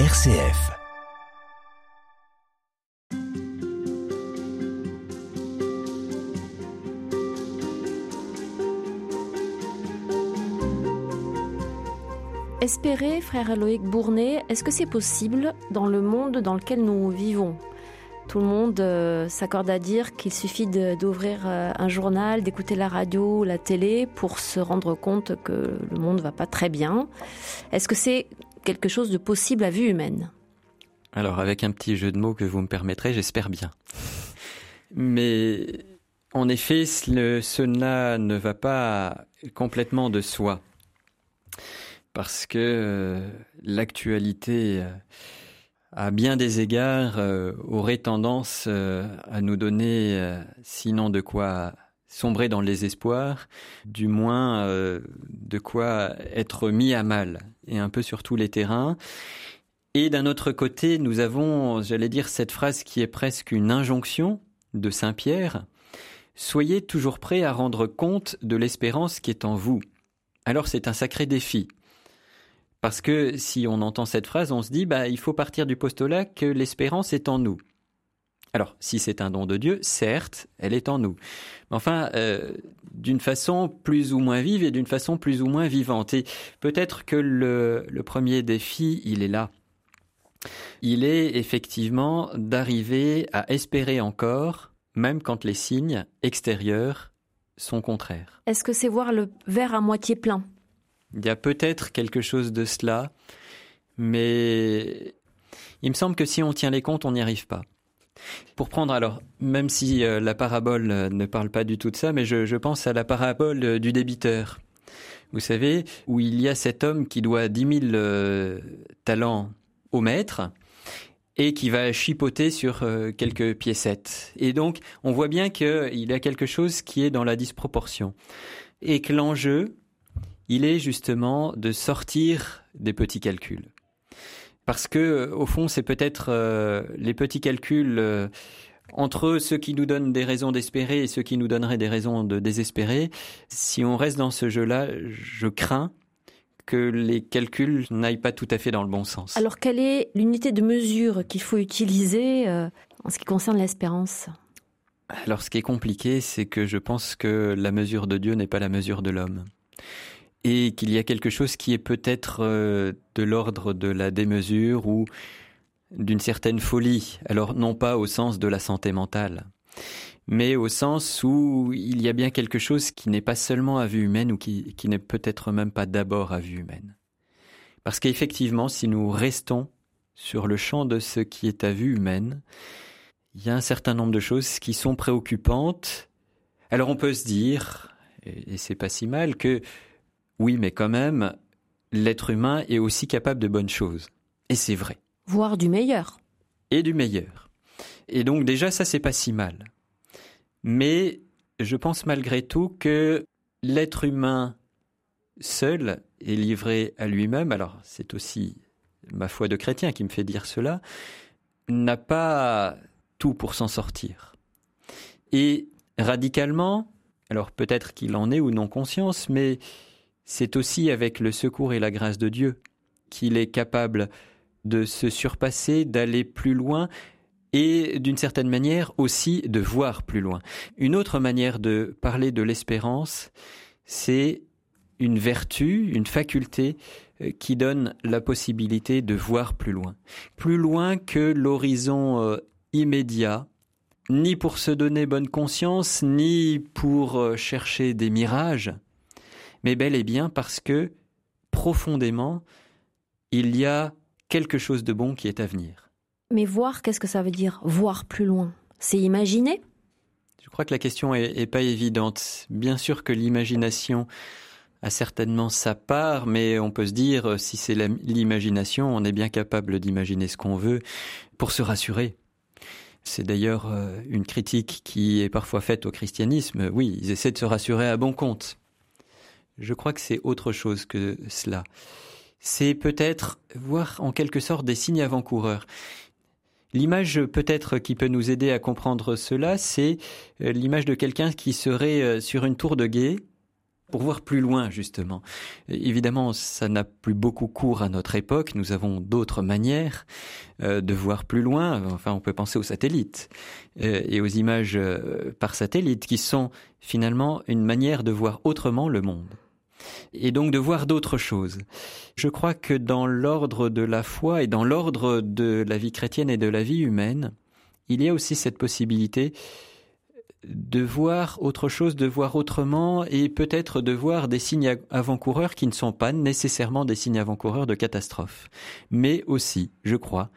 RCF. Espérer, frère Loïc Bournet, est-ce que c'est possible dans le monde dans lequel nous vivons? Tout le monde euh, s'accorde à dire qu'il suffit d'ouvrir euh, un journal, d'écouter la radio la télé pour se rendre compte que le monde va pas très bien. Est-ce que c'est quelque chose de possible à vue humaine Alors, avec un petit jeu de mots que vous me permettrez, j'espère bien. Mais en effet, cela ne va pas complètement de soi parce que euh, l'actualité, euh, à bien des égards, euh, aurait tendance à nous donner, sinon de quoi sombrer dans les espoirs, du moins de quoi être mis à mal, et un peu sur tous les terrains. Et d'un autre côté, nous avons, j'allais dire, cette phrase qui est presque une injonction de Saint Pierre. Soyez toujours prêts à rendre compte de l'espérance qui est en vous. Alors c'est un sacré défi. Parce que si on entend cette phrase, on se dit, bah, il faut partir du postulat que l'espérance est en nous. Alors, si c'est un don de Dieu, certes, elle est en nous. Mais enfin, euh, d'une façon plus ou moins vive et d'une façon plus ou moins vivante. Et peut-être que le, le premier défi, il est là. Il est effectivement d'arriver à espérer encore, même quand les signes extérieurs sont contraires. Est-ce que c'est voir le verre à moitié plein? Il y a peut-être quelque chose de cela, mais il me semble que si on tient les comptes, on n'y arrive pas. Pour prendre alors, même si euh, la parabole euh, ne parle pas du tout de ça, mais je, pense à la parabole euh, du débiteur. Vous savez, où il y a cet homme qui doit dix mille talents au maître et qui va chipoter sur quelques piécettes. Et donc, on voit bien qu'il y a quelque chose qui est dans la disproportion. Et que l'enjeu, il est justement de sortir des petits calculs. Parce que, euh, au fond, c'est peut-être euh, les petits calculs euh, entre ceux qui nous donnent des raisons d'espérer et ceux qui nous donneraient des raisons de désespérer. Si on reste dans ce jeu-là, je crains que les calculs n'aillent pas tout à fait dans le bon sens. Alors, quelle est l'unité de mesure qu'il faut utiliser en ce qui concerne l'espérance? Alors, ce qui est compliqué, c'est que je pense que la mesure de Dieu n'est pas la mesure de l'homme et qu'il y a quelque chose qui est peut-être euh, de l'ordre de la démesure ou d'une certaine folie. Alors non pas au sens de la santé mentale, mais au sens où il y a bien quelque chose qui n'est pas seulement à vue humaine ou qui, qui n'est peut-être même pas d'abord à vue humaine. Parce qu'effectivement, si nous restons sur le champ de ce qui est à vue humaine, il y a un certain nombre de choses qui sont préoccupantes. Alors on peut se dire, et c'est pas si mal, que oui, mais quand même, l'être humain est aussi capable de bonnes choses. Et c'est vrai. Voire du meilleur. Et du meilleur. Et donc déjà, ça, c'est pas si mal. Mais je pense malgré tout que l'être humain seul est livré à lui-même, alors c'est aussi ma foi de chrétien qui me fait dire cela, n'a pas tout pour s'en sortir. Et radicalement, alors peut-être qu'il en est ou non conscience, mais c'est aussi avec le secours et la grâce de Dieu qu'il est capable de se surpasser, d'aller plus loin et d'une certaine manière aussi de voir plus loin. Une autre manière de parler de l'espérance, c'est une vertu, une faculté euh, qui donne la possibilité de voir plus loin. Plus loin que l'horizon euh, immédiat, ni pour se donner bonne conscience, ni pour euh, chercher des mirages, mais bel et bien parce que profondément, il y a quelque chose de bon qui est à venir. Mais voir, qu'est-ce que ça veut dire Voir plus loin? C'est imaginer? Je crois que la question est, pas évidente. Bien sûr que l'imagination a certainement sa part, mais on peut se dire, si c'est l'imagination, on est bien capable d'imaginer ce qu'on veut pour se rassurer. C'est d'ailleurs euh, une critique qui est parfois faite au christianisme. Oui, ils essaient de se rassurer à bon compte. Je crois que c'est autre chose que cela. C'est peut-être voir en quelque sorte des signes avant-coureurs. L'image peut-être qui peut nous aider à comprendre cela, c'est euh, l'image de quelqu'un qui serait euh, sur une tour de guet pour voir plus loin justement. Évidemment, ça n'a plus beaucoup cours à notre époque. Nous avons d'autres manières euh, de voir plus loin. Enfin, on peut penser aux satellites et aux images par satellite, qui sont finalement une manière de voir autrement le monde et donc de voir d'autres choses. Je crois que dans l'ordre de la foi et dans l'ordre de la vie chrétienne et de la vie humaine, il y a aussi cette possibilité de voir autre chose, de voir autrement et peut-être de voir des signes avant-coureurs qui ne sont pas nécessairement des signes avant-coureurs de catastrophe, mais aussi, je crois,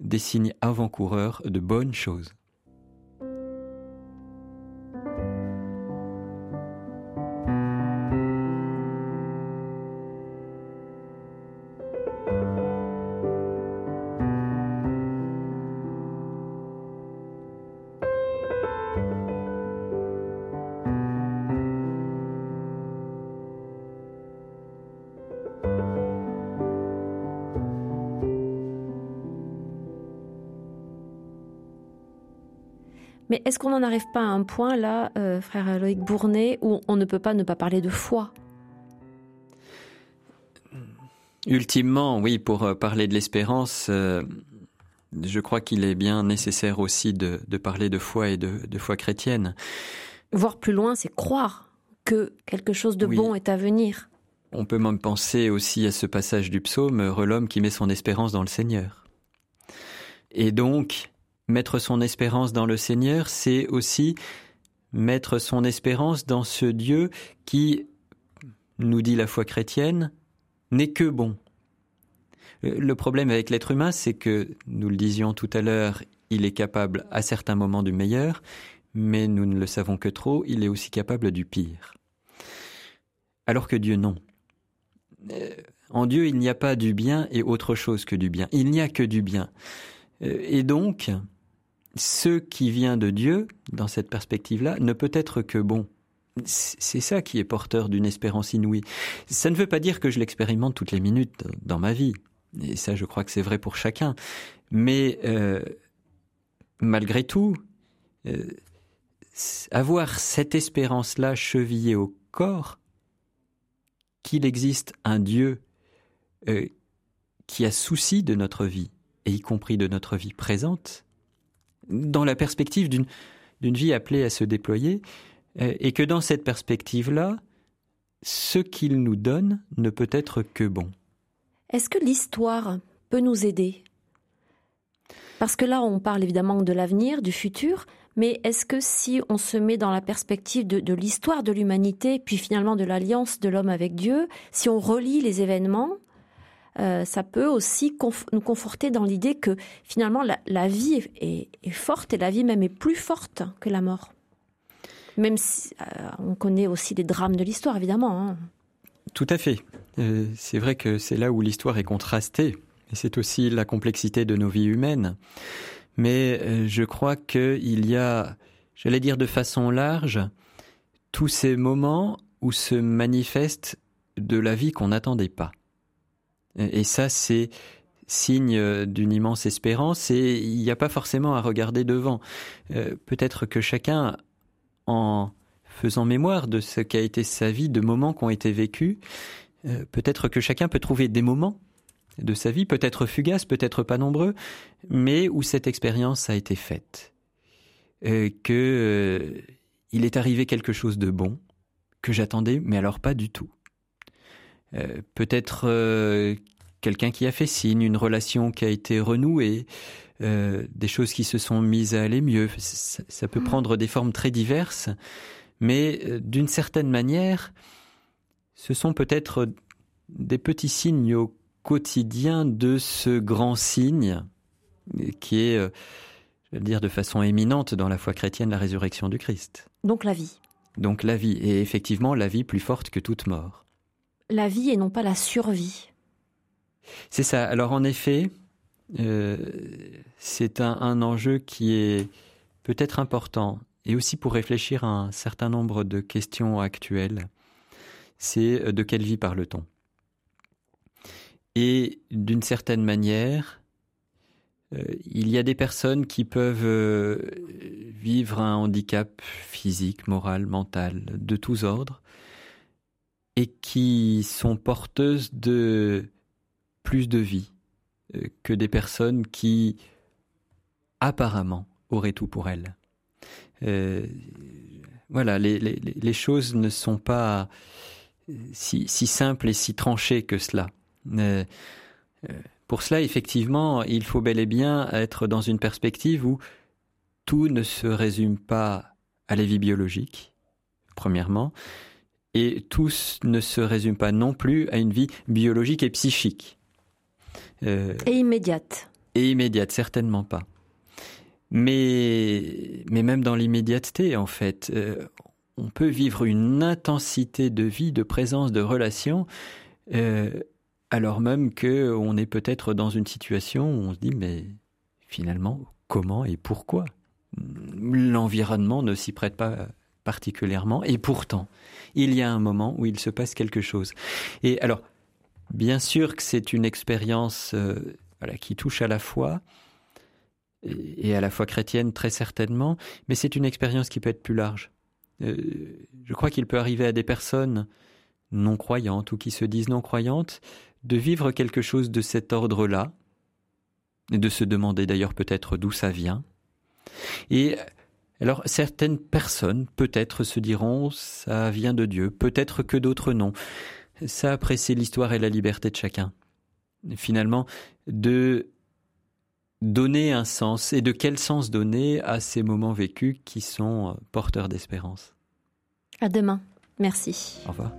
des signes avant-coureurs de bonnes choses. Mais est-ce qu'on n'en arrive pas à un point là, euh, frère Loïc Bournet, où on ne peut pas ne pas parler de foi? Ultimement, oui, pour euh, parler de l'espérance, euh, je crois qu'il est bien nécessaire aussi de, parler de foi et de, foi chrétienne. Voir plus loin, c'est croire que quelque chose de bon est à venir. On peut même penser aussi à ce passage du psaume, l'homme qui met son espérance dans le Seigneur. Et donc, Mettre son espérance dans le Seigneur, c'est aussi mettre son espérance dans ce Dieu qui, nous dit la foi chrétienne, n'est que bon. Euh, le problème avec l'être humain, c'est que, nous le disions tout à l'heure, il est capable à certains moments du meilleur, mais nous ne le savons que trop, il est aussi capable du pire. Alors que Dieu, non. Euh, en Dieu, il n'y a pas du bien et autre chose que du bien. Il n'y a que du bien. Euh, et donc, ce qui vient de Dieu, dans cette perspective-là, ne peut être que bon. C'est ça qui est porteur d'une espérance inouïe. Ça ne veut pas dire que je l'expérimente toutes les minutes dans ma vie. Et ça, je crois que c'est vrai pour chacun. Mais euh, malgré tout, euh, avoir cette espérance-là chevillée au corps, qu'il existe un Dieu euh, qui a souci de notre vie, et y compris de notre vie présente, dans la perspective d'une vie appelée à se déployer, euh, et que dans cette perspective-là, ce qu'il nous donne ne peut être que bon. Est-ce que l'histoire peut nous aider? Parce que là, on parle évidemment de l'avenir, du futur, mais est-ce que si on se met dans la perspective de, l'histoire de l'humanité, puis finalement de l'alliance de l'homme avec Dieu, si on relie les événements, euh, ça peut aussi nous conforter dans l'idée que finalement la, vie est, forte et la vie même est plus forte que la mort. Même si euh, on connaît aussi les drames de l'histoire, évidemment. Hein. Tout à fait. Euh, c'est vrai que c'est là où l'histoire est contrastée. Et c'est aussi la complexité de nos vies humaines. Mais je crois qu'il y a, j'allais dire de façon large, tous ces moments où se manifeste de la vie qu'on n'attendait pas. Et ça, c'est signe d'une immense espérance et il n'y a pas forcément à regarder devant. Euh, peut-être que chacun, en faisant mémoire de ce qu'a été sa vie, de moments qui ont été vécus, euh, peut-être que chacun peut trouver des moments de sa vie, peut-être fugaces, peut-être pas nombreux, mais où cette expérience a été faite. Euh, que il est arrivé quelque chose de bon, que j'attendais, mais alors pas du tout. Euh, peut-être euh, quelqu'un qui a fait signe, une relation qui a été renouée, euh, des choses qui se sont mises à aller mieux. Ça, peut mm. prendre des formes très diverses, mais d'une certaine manière, ce sont peut-être des petits signes au quotidien de ce grand signe qui est, je vais dire de façon éminente dans la foi chrétienne, la résurrection du Christ. Donc la vie. Donc la vie, et effectivement la vie plus forte que toute mort la vie et non pas la survie. C'est ça. Alors en effet, euh, c'est un, enjeu qui est peut-être important et aussi pour réfléchir à un certain nombre de questions actuelles. C'est euh, de quelle vie parle-t-on? Et d'une certaine manière, euh, il y a des personnes qui peuvent vivre un handicap physique, moral, mental, de tous ordres, et qui sont porteuses de plus de vie euh, que des personnes qui apparemment auraient tout pour elles. Euh, voilà, les, choses ne sont pas si, simples et si tranchées que cela. Euh, pour cela, effectivement, il faut bel et bien être dans une perspective où tout ne se résume pas à la vie biologique, premièrement, et tout ne se résume pas non plus à une vie biologique et psychique. Euh, et immédiate. Et immédiate, certainement pas. Mais, mais même dans l'immédiateté, en fait, euh, on peut vivre une intensité de vie, de présence, de relation, euh, alors même que on est peut-être dans une situation où on se dit mais finalement comment et pourquoi? L'environnement ne s'y prête pas particulièrement, et pourtant, il y a un moment où il se passe quelque chose. Et alors, bien sûr que c'est une expérience euh, qui touche à la foi, et à la foi chrétienne très certainement, mais c'est une expérience qui peut être plus large. Euh, je crois qu'il peut arriver à des personnes non croyantes ou qui se disent non croyantes de vivre quelque chose de cet ordre-là, et de se demander d'ailleurs peut-être d'où ça vient, et alors certaines personnes peut-être se diront ça vient de Dieu, peut-être que d'autres non. Ça c'est l'histoire et la liberté de chacun. Finalement, de donner un sens et de quel sens donner à ces moments vécus qui sont porteurs d'espérance. À demain. Merci. Au revoir.